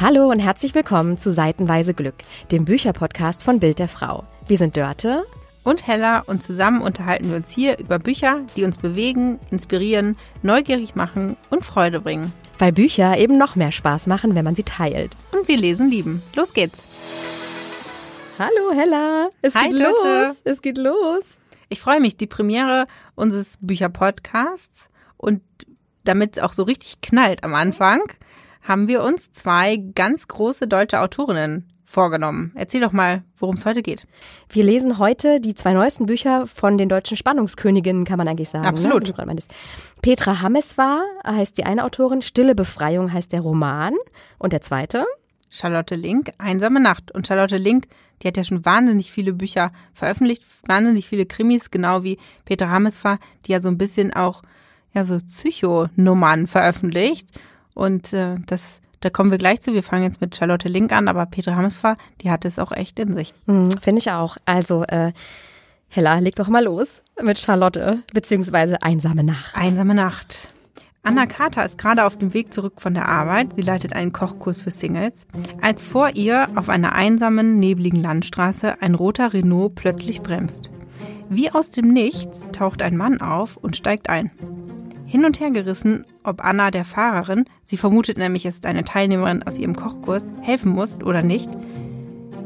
Hallo und herzlich willkommen zu Seitenweise Glück, dem Bücherpodcast von Bild der Frau. Wir sind Dörte und Hella und zusammen unterhalten wir uns hier über Bücher, die uns bewegen, inspirieren, neugierig machen und Freude bringen. Weil Bücher eben noch mehr Spaß machen, wenn man sie teilt. Und wir lesen lieben. Los geht's. Hallo Hella, es Hi, geht Dörte. los. Es geht los. Ich freue mich, die Premiere unseres Bücherpodcasts und damit es auch so richtig knallt am Anfang, haben wir uns zwei ganz große deutsche Autorinnen vorgenommen. Erzähl doch mal, worum es heute geht. Wir lesen heute die zwei neuesten Bücher von den deutschen Spannungsköniginnen, kann man eigentlich sagen. Ne? Absolut. Ne? Petra Hammes heißt die eine Autorin, Stille Befreiung heißt der Roman. Und der zweite? Charlotte Link, Einsame Nacht. Und Charlotte Link, die hat ja schon wahnsinnig viele Bücher veröffentlicht, wahnsinnig viele Krimis, genau wie Petra Hammes die ja so ein bisschen auch ja so Psychonummern veröffentlicht. Und äh, das, da kommen wir gleich zu. Wir fangen jetzt mit Charlotte Link an, aber Petra Hamsfahr, die hat es auch echt in sich. Mhm, Finde ich auch. Also, äh, Hella, leg doch mal los mit Charlotte, beziehungsweise Einsame Nacht. Einsame Nacht. Anna Carter ist gerade auf dem Weg zurück von der Arbeit. Sie leitet einen Kochkurs für Singles, als vor ihr auf einer einsamen, nebligen Landstraße ein roter Renault plötzlich bremst. Wie aus dem Nichts taucht ein Mann auf und steigt ein. Hin und her gerissen, ob Anna der Fahrerin, sie vermutet nämlich, es ist eine Teilnehmerin aus ihrem Kochkurs, helfen muss oder nicht,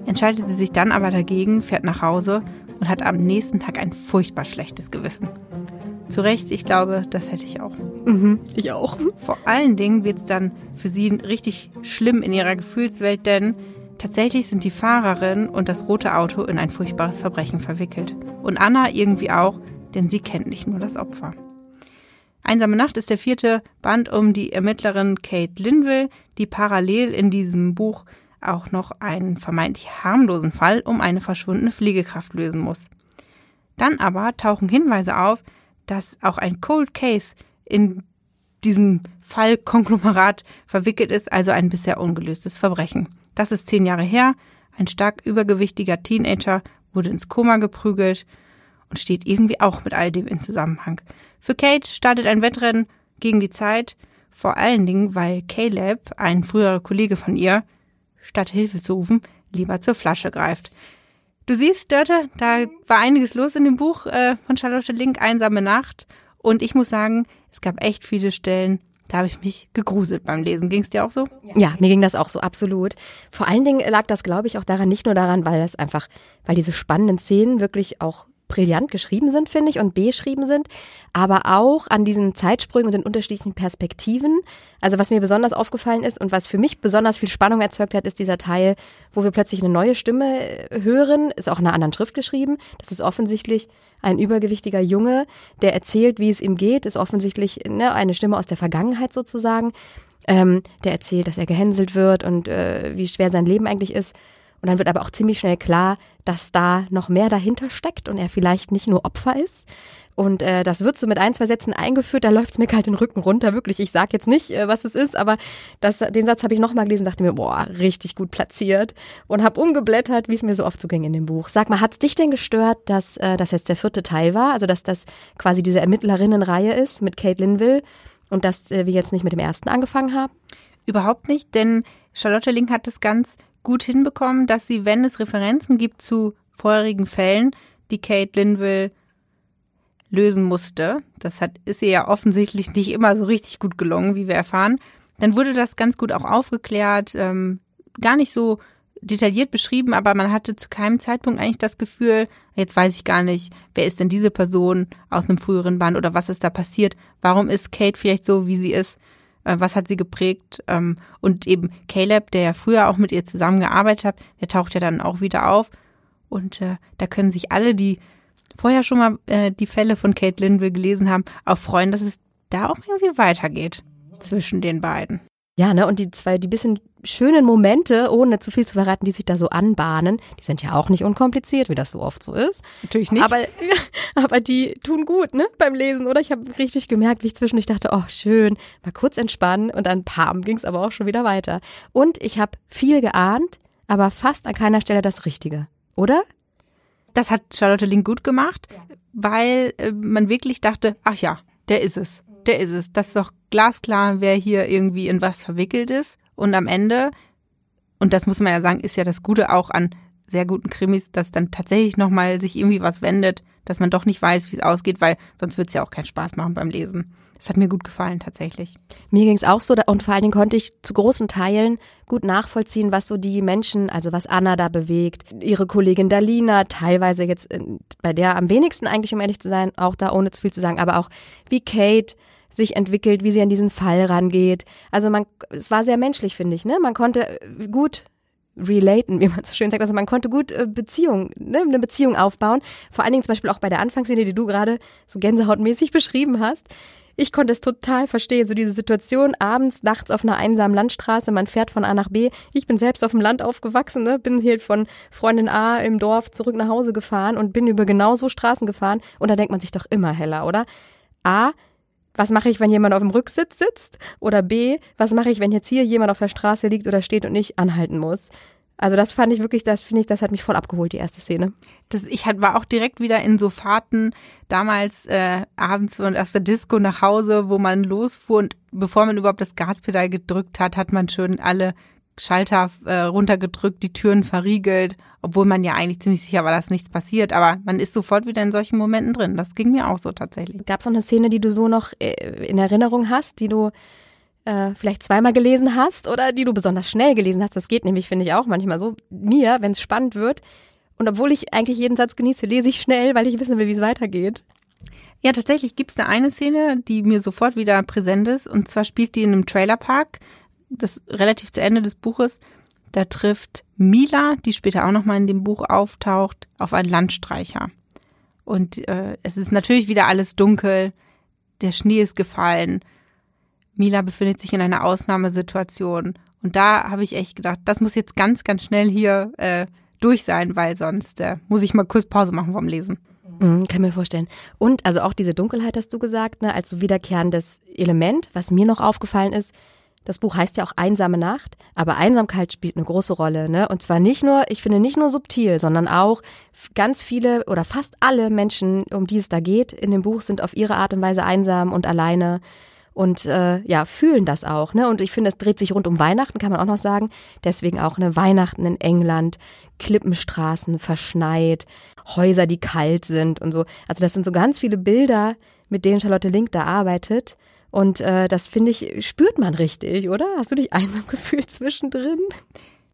entscheidet sie sich dann aber dagegen, fährt nach Hause und hat am nächsten Tag ein furchtbar schlechtes Gewissen. Zu Recht, ich glaube, das hätte ich auch. Mhm, ich auch. Vor allen Dingen wird es dann für sie richtig schlimm in ihrer Gefühlswelt, denn tatsächlich sind die Fahrerin und das rote Auto in ein furchtbares Verbrechen verwickelt. Und Anna irgendwie auch, denn sie kennt nicht nur das Opfer. Einsame Nacht ist der vierte Band um die Ermittlerin Kate Linville, die parallel in diesem Buch auch noch einen vermeintlich harmlosen Fall um eine verschwundene Pflegekraft lösen muss. Dann aber tauchen Hinweise auf, dass auch ein Cold Case in diesem Fallkonglomerat verwickelt ist, also ein bisher ungelöstes Verbrechen. Das ist zehn Jahre her. Ein stark übergewichtiger Teenager wurde ins Koma geprügelt und steht irgendwie auch mit all dem in Zusammenhang. Für Kate startet ein Wettrennen gegen die Zeit, vor allen Dingen, weil Caleb, ein früherer Kollege von ihr, statt Hilfe zu rufen, lieber zur Flasche greift. Du siehst, Dörte, da war einiges los in dem Buch äh, von Charlotte Link, Einsame Nacht. Und ich muss sagen, es gab echt viele Stellen, da habe ich mich gegruselt beim Lesen. Ging es dir auch so? Ja, mir ging das auch so, absolut. Vor allen Dingen lag das, glaube ich, auch daran, nicht nur daran, weil das einfach, weil diese spannenden Szenen wirklich auch brillant geschrieben sind, finde ich, und beschrieben sind, aber auch an diesen Zeitsprüngen und den unterschiedlichen Perspektiven. Also was mir besonders aufgefallen ist und was für mich besonders viel Spannung erzeugt hat, ist dieser Teil, wo wir plötzlich eine neue Stimme äh, hören, ist auch in einer anderen Schrift geschrieben. Das ist offensichtlich ein übergewichtiger Junge, der erzählt, wie es ihm geht, ist offensichtlich ne, eine Stimme aus der Vergangenheit sozusagen. Ähm, der erzählt, dass er gehänselt wird und äh, wie schwer sein Leben eigentlich ist. Und dann wird aber auch ziemlich schnell klar, dass da noch mehr dahinter steckt und er vielleicht nicht nur Opfer ist. Und äh, das wird so mit ein, zwei Sätzen eingeführt, da läuft es mir kalt den Rücken runter, wirklich. Ich sag jetzt nicht, äh, was es ist, aber das, den Satz habe ich nochmal gelesen, dachte mir, boah, richtig gut platziert und habe umgeblättert, wie es mir so oft so ging in dem Buch. Sag mal, hat es dich denn gestört, dass äh, das jetzt der vierte Teil war, also dass das quasi diese Ermittlerinnenreihe ist mit Kate Linville und dass äh, wir jetzt nicht mit dem ersten angefangen haben? Überhaupt nicht, denn Charlotte Link hat das ganz gut hinbekommen, dass sie, wenn es Referenzen gibt zu vorherigen Fällen, die Kate Linville lösen musste, das hat, ist ihr ja offensichtlich nicht immer so richtig gut gelungen, wie wir erfahren, dann wurde das ganz gut auch aufgeklärt, ähm, gar nicht so detailliert beschrieben, aber man hatte zu keinem Zeitpunkt eigentlich das Gefühl, jetzt weiß ich gar nicht, wer ist denn diese Person aus einem früheren Band oder was ist da passiert? Warum ist Kate vielleicht so, wie sie ist? Äh, was hat sie geprägt? Ähm, und eben Caleb, der ja früher auch mit ihr zusammengearbeitet hat, der taucht ja dann auch wieder auf. Und äh, da können sich alle, die vorher schon mal äh, die Fälle von Kate Linville gelesen haben, auch freuen, dass es da auch irgendwie weitergeht zwischen den beiden. Ja, ne, und die zwei, die bisschen schönen Momente, ohne zu viel zu verraten, die sich da so anbahnen, die sind ja auch nicht unkompliziert, wie das so oft so ist. Natürlich nicht. Aber, aber die tun gut, ne, beim Lesen, oder? Ich habe richtig gemerkt, wie ich zwischendurch dachte, oh, schön, mal kurz entspannen und dann pam, ging es aber auch schon wieder weiter. Und ich habe viel geahnt, aber fast an keiner Stelle das Richtige, oder? Das hat Charlotte Link gut gemacht, weil äh, man wirklich dachte, ach ja, der ist es der ist es. Das ist doch glasklar, wer hier irgendwie in was verwickelt ist. Und am Ende Und das muss man ja sagen, ist ja das Gute auch an sehr guten Krimis, dass dann tatsächlich nochmal sich irgendwie was wendet, dass man doch nicht weiß, wie es ausgeht, weil sonst wird es ja auch keinen Spaß machen beim Lesen. Das hat mir gut gefallen, tatsächlich. Mir ging es auch so und vor allen Dingen konnte ich zu großen Teilen gut nachvollziehen, was so die Menschen, also was Anna da bewegt, ihre Kollegin Dalina, teilweise jetzt bei der am wenigsten eigentlich, um ehrlich zu sein, auch da ohne zu viel zu sagen, aber auch wie Kate sich entwickelt, wie sie an diesen Fall rangeht. Also man, es war sehr menschlich, finde ich, ne? Man konnte gut relaten, wie man so schön sagt. Also man konnte gut äh, Beziehung, ne, eine Beziehung aufbauen. Vor allen Dingen zum Beispiel auch bei der Anfangsszene, die du gerade so gänsehautmäßig beschrieben hast. Ich konnte es total verstehen, so diese Situation abends, nachts auf einer einsamen Landstraße, man fährt von A nach B. Ich bin selbst auf dem Land aufgewachsen, ne? bin hier von Freundin A im Dorf zurück nach Hause gefahren und bin über genauso Straßen gefahren und da denkt man sich doch immer heller, oder? A, was mache ich, wenn jemand auf dem Rücksitz sitzt? Oder B, was mache ich, wenn jetzt hier jemand auf der Straße liegt oder steht und ich anhalten muss? Also das fand ich wirklich, das finde ich, das hat mich voll abgeholt, die erste Szene. Das, ich war auch direkt wieder in so Fahrten damals äh, abends aus der Disco nach Hause, wo man losfuhr und bevor man überhaupt das Gaspedal gedrückt hat, hat man schon alle Schalter äh, runtergedrückt, die Türen verriegelt, obwohl man ja eigentlich ziemlich sicher war, dass nichts passiert. Aber man ist sofort wieder in solchen Momenten drin. Das ging mir auch so tatsächlich. Gab es noch eine Szene, die du so noch äh, in Erinnerung hast, die du äh, vielleicht zweimal gelesen hast oder die du besonders schnell gelesen hast? Das geht nämlich, finde ich, auch manchmal so. Mir, wenn es spannend wird. Und obwohl ich eigentlich jeden Satz genieße, lese ich schnell, weil ich wissen will, wie es weitergeht. Ja, tatsächlich gibt es da eine Szene, die mir sofort wieder präsent ist. Und zwar spielt die in einem Trailerpark das relativ zu Ende des Buches, da trifft Mila, die später auch nochmal in dem Buch auftaucht, auf einen Landstreicher. Und äh, es ist natürlich wieder alles dunkel, der Schnee ist gefallen. Mila befindet sich in einer Ausnahmesituation. Und da habe ich echt gedacht, das muss jetzt ganz, ganz schnell hier äh, durch sein, weil sonst äh, muss ich mal kurz Pause machen vom Lesen. Mhm, kann mir vorstellen. Und also auch diese Dunkelheit hast du gesagt, ne, als so wiederkehrendes Element. Was mir noch aufgefallen ist, das Buch heißt ja auch Einsame Nacht, aber Einsamkeit spielt eine große Rolle, ne? Und zwar nicht nur, ich finde nicht nur subtil, sondern auch ganz viele oder fast alle Menschen, um die es da geht, in dem Buch sind auf ihre Art und Weise einsam und alleine und äh, ja, fühlen das auch, ne? Und ich finde, es dreht sich rund um Weihnachten, kann man auch noch sagen. Deswegen auch eine Weihnachten in England, Klippenstraßen verschneit, Häuser, die kalt sind und so. Also das sind so ganz viele Bilder, mit denen Charlotte Link da arbeitet. Und äh, das finde ich, spürt man richtig, oder? Hast du dich einsam gefühlt zwischendrin?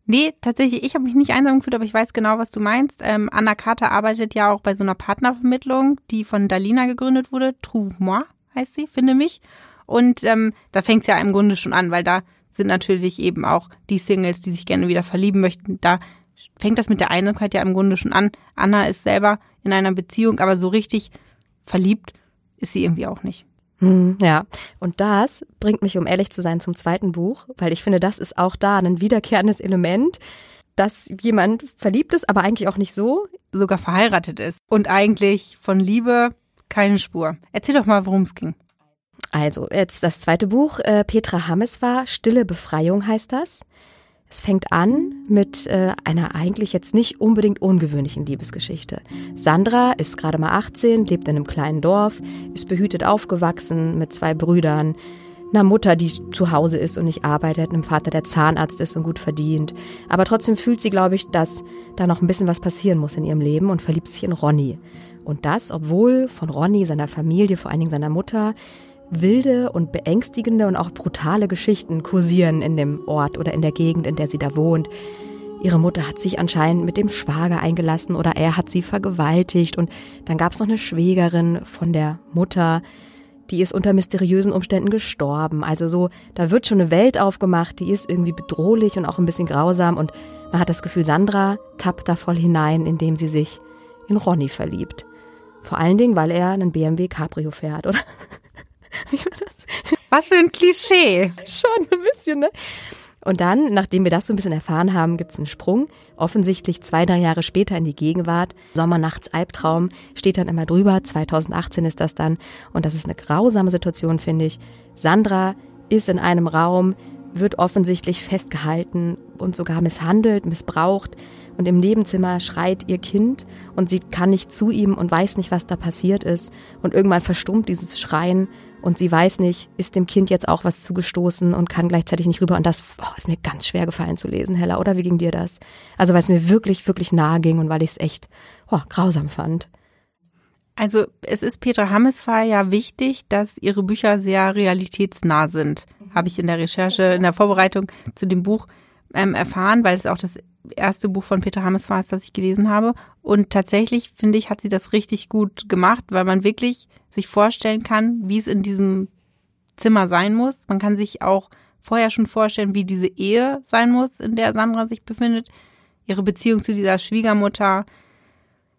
Nee, tatsächlich, ich habe mich nicht einsam gefühlt, aber ich weiß genau, was du meinst. Ähm, Anna Carter arbeitet ja auch bei so einer Partnervermittlung, die von Dalina gegründet wurde. Trouve moi heißt sie, finde mich. Und ähm, da fängt es ja im Grunde schon an, weil da sind natürlich eben auch die Singles, die sich gerne wieder verlieben möchten. Da fängt das mit der Einsamkeit ja im Grunde schon an. Anna ist selber in einer Beziehung, aber so richtig verliebt ist sie irgendwie auch nicht. Hm, ja, und das bringt mich, um ehrlich zu sein, zum zweiten Buch, weil ich finde, das ist auch da ein wiederkehrendes Element, dass jemand verliebt ist, aber eigentlich auch nicht so. Sogar verheiratet ist und eigentlich von Liebe keine Spur. Erzähl doch mal, worum es ging. Also, jetzt das zweite Buch, äh, Petra Hammes war, Stille Befreiung heißt das. Es fängt an mit äh, einer eigentlich jetzt nicht unbedingt ungewöhnlichen Liebesgeschichte. Sandra ist gerade mal 18, lebt in einem kleinen Dorf, ist behütet aufgewachsen mit zwei Brüdern, einer Mutter, die zu Hause ist und nicht arbeitet, einem Vater, der Zahnarzt ist und gut verdient. Aber trotzdem fühlt sie, glaube ich, dass da noch ein bisschen was passieren muss in ihrem Leben und verliebt sich in Ronny. Und das, obwohl von Ronny, seiner Familie, vor allen Dingen seiner Mutter, wilde und beängstigende und auch brutale Geschichten kursieren in dem Ort oder in der Gegend, in der sie da wohnt. Ihre Mutter hat sich anscheinend mit dem Schwager eingelassen oder er hat sie vergewaltigt und dann gab es noch eine Schwägerin von der Mutter, die ist unter mysteriösen Umständen gestorben. Also so, da wird schon eine Welt aufgemacht, die ist irgendwie bedrohlich und auch ein bisschen grausam und man hat das Gefühl, Sandra tappt da voll hinein, indem sie sich in Ronny verliebt. Vor allen Dingen, weil er einen BMW Cabrio fährt, oder? Was für ein Klischee. Schon ein bisschen, ne? Und dann, nachdem wir das so ein bisschen erfahren haben, gibt's einen Sprung. Offensichtlich zwei, drei Jahre später in die Gegenwart. Sommernachts Albtraum steht dann immer drüber. 2018 ist das dann. Und das ist eine grausame Situation, finde ich. Sandra ist in einem Raum, wird offensichtlich festgehalten, und sogar misshandelt, missbraucht. Und im Nebenzimmer schreit ihr Kind und sie kann nicht zu ihm und weiß nicht, was da passiert ist. Und irgendwann verstummt dieses Schreien und sie weiß nicht, ist dem Kind jetzt auch was zugestoßen und kann gleichzeitig nicht rüber. Und das oh, ist mir ganz schwer gefallen zu lesen, Hella, oder? Wie ging dir das? Also weil es mir wirklich, wirklich nahe ging und weil ich es echt oh, grausam fand. Also es ist Petra Hammesfahr ja wichtig, dass ihre Bücher sehr realitätsnah sind. Habe ich in der Recherche, in der Vorbereitung zu dem Buch ähm, erfahren, weil es auch das erste Buch von Petra Hammesfahr ist, das ich gelesen habe. Und tatsächlich, finde ich, hat sie das richtig gut gemacht, weil man wirklich sich vorstellen kann, wie es in diesem Zimmer sein muss. Man kann sich auch vorher schon vorstellen, wie diese Ehe sein muss, in der Sandra sich befindet. Ihre Beziehung zu dieser Schwiegermutter,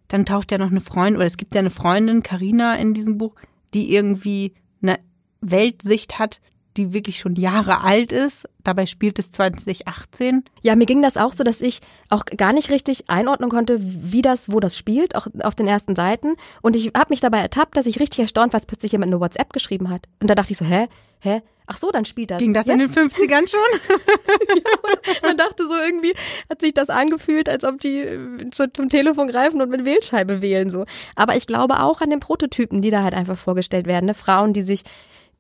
dann taucht ja noch eine Freundin, oder es gibt ja eine Freundin, Karina in diesem Buch, die irgendwie eine Weltsicht hat, die wirklich schon Jahre alt ist. Dabei spielt es 2018. Ja, mir ging das auch so, dass ich auch gar nicht richtig einordnen konnte, wie das, wo das spielt, auch auf den ersten Seiten. Und ich habe mich dabei ertappt, dass ich richtig erstaunt war, als plötzlich jemand eine WhatsApp geschrieben hat. Und da dachte ich so, hä, hä, Ach so, dann spielt das. Ging das jetzt? in den 50ern schon? ja, man dachte so irgendwie, hat sich das angefühlt, als ob die äh, zum Telefon greifen und mit Wählscheibe wählen so. Aber ich glaube auch an den Prototypen, die da halt einfach vorgestellt werden. Ne? Frauen, die sich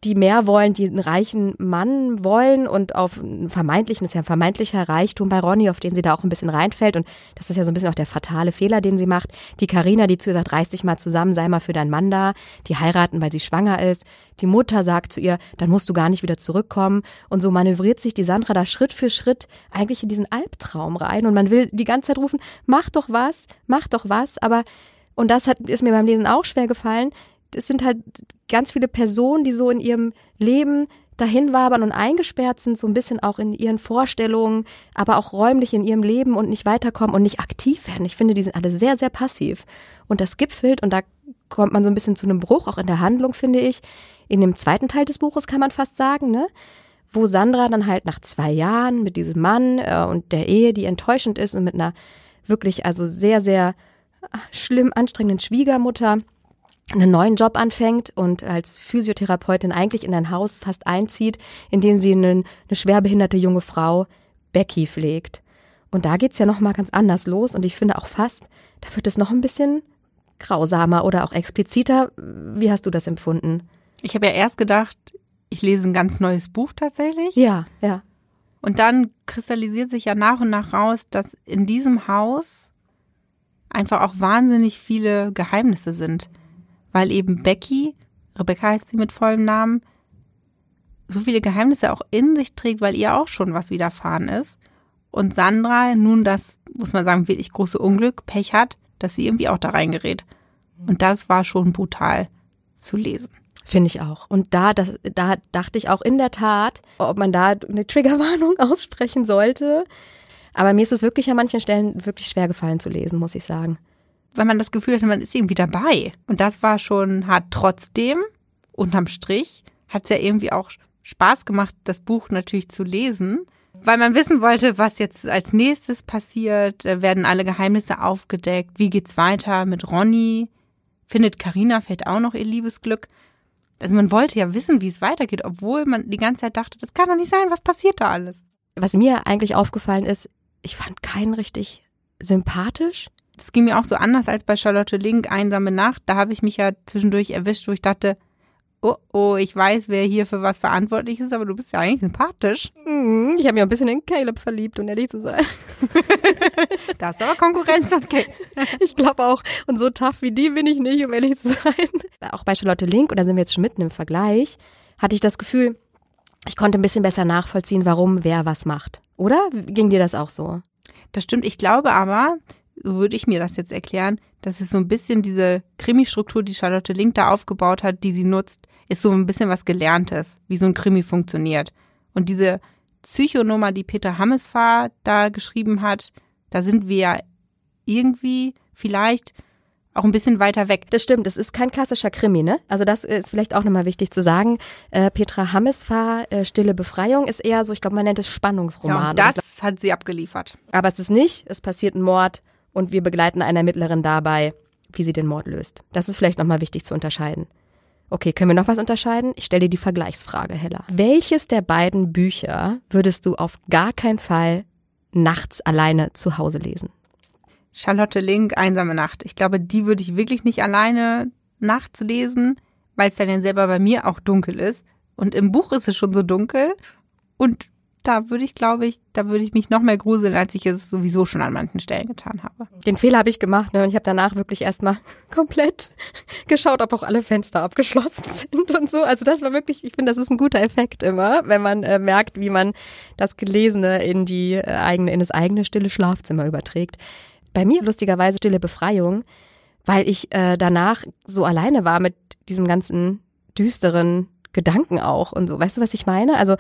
die mehr wollen, die einen reichen Mann wollen und auf einen vermeintlichen, das ist ja ein vermeintlicher Reichtum bei Ronny, auf den sie da auch ein bisschen reinfällt. Und das ist ja so ein bisschen auch der fatale Fehler, den sie macht. Die Karina, die zu ihr sagt, reiß dich mal zusammen, sei mal für deinen Mann da, die heiraten, weil sie schwanger ist. Die Mutter sagt zu ihr, dann musst du gar nicht wieder zurückkommen. Und so manövriert sich die Sandra da Schritt für Schritt eigentlich in diesen Albtraum rein. Und man will die ganze Zeit rufen, mach doch was, mach doch was, aber und das hat, ist mir beim Lesen auch schwer gefallen es sind halt ganz viele Personen, die so in ihrem Leben dahin wabern und eingesperrt sind, so ein bisschen auch in ihren Vorstellungen, aber auch räumlich in ihrem Leben und nicht weiterkommen und nicht aktiv werden. Ich finde, die sind alle sehr, sehr passiv. Und das gipfelt, und da kommt man so ein bisschen zu einem Bruch, auch in der Handlung, finde ich. In dem zweiten Teil des Buches kann man fast sagen, ne? Wo Sandra dann halt nach zwei Jahren mit diesem Mann äh, und der Ehe, die enttäuschend ist und mit einer wirklich also sehr, sehr schlimm anstrengenden Schwiegermutter einen neuen Job anfängt und als Physiotherapeutin eigentlich in ein Haus fast einzieht, in dem sie eine, eine schwerbehinderte junge Frau Becky pflegt. Und da geht's ja noch mal ganz anders los und ich finde auch fast, da wird es noch ein bisschen grausamer oder auch expliziter. Wie hast du das empfunden? Ich habe ja erst gedacht, ich lese ein ganz neues Buch tatsächlich. Ja, ja. Und dann kristallisiert sich ja nach und nach raus, dass in diesem Haus einfach auch wahnsinnig viele Geheimnisse sind weil eben Becky, Rebecca heißt sie mit vollem Namen, so viele Geheimnisse auch in sich trägt, weil ihr auch schon was widerfahren ist. Und Sandra nun das, muss man sagen, wirklich große Unglück, Pech hat, dass sie irgendwie auch da reingerät. Und das war schon brutal zu lesen. Finde ich auch. Und da, das, da dachte ich auch in der Tat, ob man da eine Triggerwarnung aussprechen sollte. Aber mir ist es wirklich an manchen Stellen wirklich schwer gefallen zu lesen, muss ich sagen weil man das Gefühl hatte, man ist irgendwie dabei. Und das war schon hart. Trotzdem, unterm Strich, hat es ja irgendwie auch Spaß gemacht, das Buch natürlich zu lesen, weil man wissen wollte, was jetzt als nächstes passiert. Äh, werden alle Geheimnisse aufgedeckt? Wie geht's weiter mit Ronny? Findet Karina vielleicht auch noch ihr Liebesglück? Also man wollte ja wissen, wie es weitergeht, obwohl man die ganze Zeit dachte, das kann doch nicht sein, was passiert da alles? Was mir eigentlich aufgefallen ist, ich fand keinen richtig sympathisch. Das ging mir auch so anders als bei Charlotte Link, Einsame Nacht. Da habe ich mich ja zwischendurch erwischt, wo ich dachte, oh, oh, ich weiß, wer hier für was verantwortlich ist, aber du bist ja eigentlich sympathisch. Mhm, ich habe mich ein bisschen in Caleb verliebt, um ehrlich zu sein. da ist aber Konkurrenz, okay. Ich glaube auch. Und so tough wie die bin ich nicht, um ehrlich zu sein. Auch bei Charlotte Link, und da sind wir jetzt schon mitten im Vergleich, hatte ich das Gefühl, ich konnte ein bisschen besser nachvollziehen, warum wer was macht. Oder ging dir das auch so? Das stimmt. Ich glaube aber, so würde ich mir das jetzt erklären, dass es so ein bisschen diese Krimi-Struktur, die Charlotte Link da aufgebaut hat, die sie nutzt, ist so ein bisschen was Gelerntes, wie so ein Krimi funktioniert. Und diese Psychonummer, die Peter Hammesfahr da geschrieben hat, da sind wir ja irgendwie vielleicht auch ein bisschen weiter weg. Das stimmt, es ist kein klassischer Krimi, ne? Also das ist vielleicht auch nochmal wichtig zu sagen. Äh, Petra Hammesfahr, äh, Stille Befreiung, ist eher so, ich glaube, man nennt es Spannungsroman. Ja, das hat sie abgeliefert. Aber es ist nicht, es passiert ein Mord und wir begleiten eine Ermittlerin dabei, wie sie den Mord löst. Das ist vielleicht nochmal wichtig zu unterscheiden. Okay, können wir noch was unterscheiden? Ich stelle dir die Vergleichsfrage, Hella. Welches der beiden Bücher würdest du auf gar keinen Fall nachts alleine zu Hause lesen? Charlotte Link, Einsame Nacht. Ich glaube, die würde ich wirklich nicht alleine nachts lesen, weil es dann ja selber bei mir auch dunkel ist. Und im Buch ist es schon so dunkel. Und da würde ich, glaube ich, da würde ich mich noch mehr gruseln, als ich es sowieso schon an manchen Stellen getan habe. Den Fehler habe ich gemacht, ne? Und ich habe danach wirklich erstmal komplett geschaut, ob auch alle Fenster abgeschlossen sind und so. Also das war wirklich, ich finde, das ist ein guter Effekt immer, wenn man äh, merkt, wie man das Gelesene in die äh, eigene, in das eigene stille Schlafzimmer überträgt. Bei mir lustigerweise stille Befreiung, weil ich äh, danach so alleine war mit diesem ganzen düsteren Gedanken auch und so. Weißt du, was ich meine? Also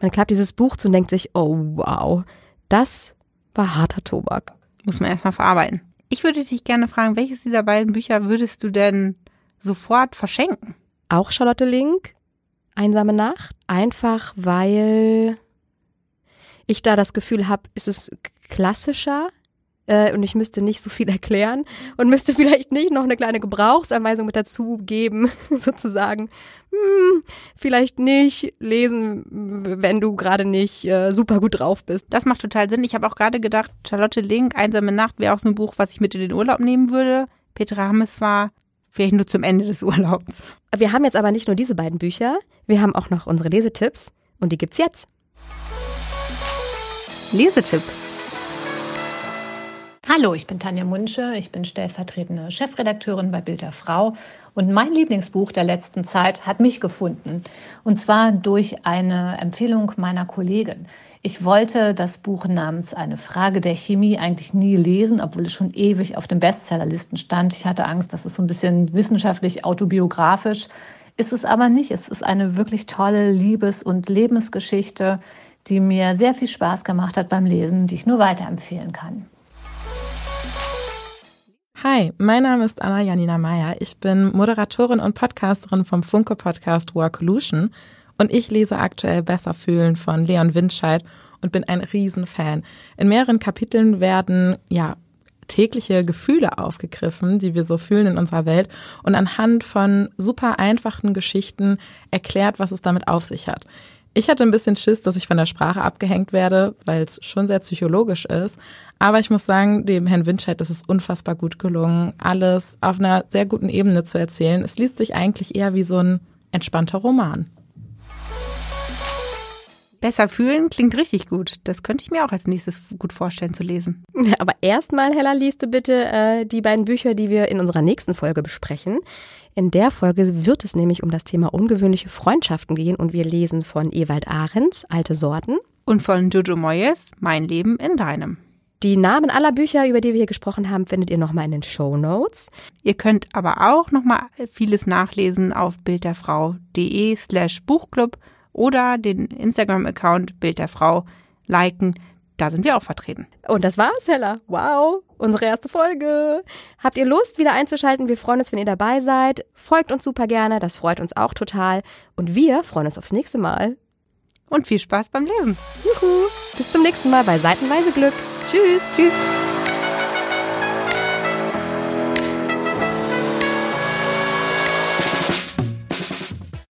man klappt dieses Buch zu und denkt sich, oh wow, das war harter Tobak. Muss man erstmal verarbeiten. Ich würde dich gerne fragen, welches dieser beiden Bücher würdest du denn sofort verschenken? Auch Charlotte Link, Einsame Nacht. Einfach weil ich da das Gefühl habe, ist es klassischer äh, und ich müsste nicht so viel erklären und müsste vielleicht nicht noch eine kleine Gebrauchsanweisung mit dazu geben, sozusagen. Hm, vielleicht nicht lesen, wenn du gerade nicht äh, super gut drauf bist. Das macht total Sinn. Ich habe auch gerade gedacht, Charlotte Link, Einsame Nacht wäre auch so ein Buch, was ich mit in den Urlaub nehmen würde. Petra Hammes war vielleicht nur zum Ende des Urlaubs. Wir haben jetzt aber nicht nur diese beiden Bücher, wir haben auch noch unsere Lesetipps und die gibt's jetzt. Lesetipp. Hallo, ich bin Tanja Munsche, ich bin stellvertretende Chefredakteurin bei Bild der Frau und mein Lieblingsbuch der letzten Zeit hat mich gefunden und zwar durch eine Empfehlung meiner Kollegin. Ich wollte das Buch namens Eine Frage der Chemie eigentlich nie lesen, obwohl es schon ewig auf den Bestsellerlisten stand. Ich hatte Angst, dass es so ein bisschen wissenschaftlich autobiografisch ist es aber nicht. Es ist eine wirklich tolle Liebes- und Lebensgeschichte, die mir sehr viel Spaß gemacht hat beim Lesen, die ich nur weiterempfehlen kann. Hi, mein Name ist Anna Janina Meyer. Ich bin Moderatorin und Podcasterin vom Funke Podcast Workolution und ich lese aktuell Besser fühlen von Leon Windscheid und bin ein Riesenfan. In mehreren Kapiteln werden ja tägliche Gefühle aufgegriffen, die wir so fühlen in unserer Welt und anhand von super einfachen Geschichten erklärt, was es damit auf sich hat. Ich hatte ein bisschen Schiss, dass ich von der Sprache abgehängt werde, weil es schon sehr psychologisch ist. Aber ich muss sagen, dem Herrn Windscheid ist es unfassbar gut gelungen, alles auf einer sehr guten Ebene zu erzählen. Es liest sich eigentlich eher wie so ein entspannter Roman. Besser fühlen klingt richtig gut. Das könnte ich mir auch als nächstes gut vorstellen zu lesen. Aber erstmal, Hella, liest du bitte äh, die beiden Bücher, die wir in unserer nächsten Folge besprechen. In der Folge wird es nämlich um das Thema ungewöhnliche Freundschaften gehen und wir lesen von Ewald Ahrens Alte Sorten und von Jojo Moyes Mein Leben in deinem. Die Namen aller Bücher, über die wir hier gesprochen haben, findet ihr nochmal in den Show Notes. Ihr könnt aber auch nochmal vieles nachlesen auf bildderfrau.de slash Buchclub oder den Instagram-Account Bild der Frau liken. Da sind wir auch vertreten. Und das war's, Hella. Wow, unsere erste Folge. Habt ihr Lust, wieder einzuschalten? Wir freuen uns, wenn ihr dabei seid. Folgt uns super gerne, das freut uns auch total. Und wir freuen uns aufs nächste Mal. Und viel Spaß beim Lesen. Juhu. Bis zum nächsten Mal bei Seitenweise Glück. Tschüss. Tschüss.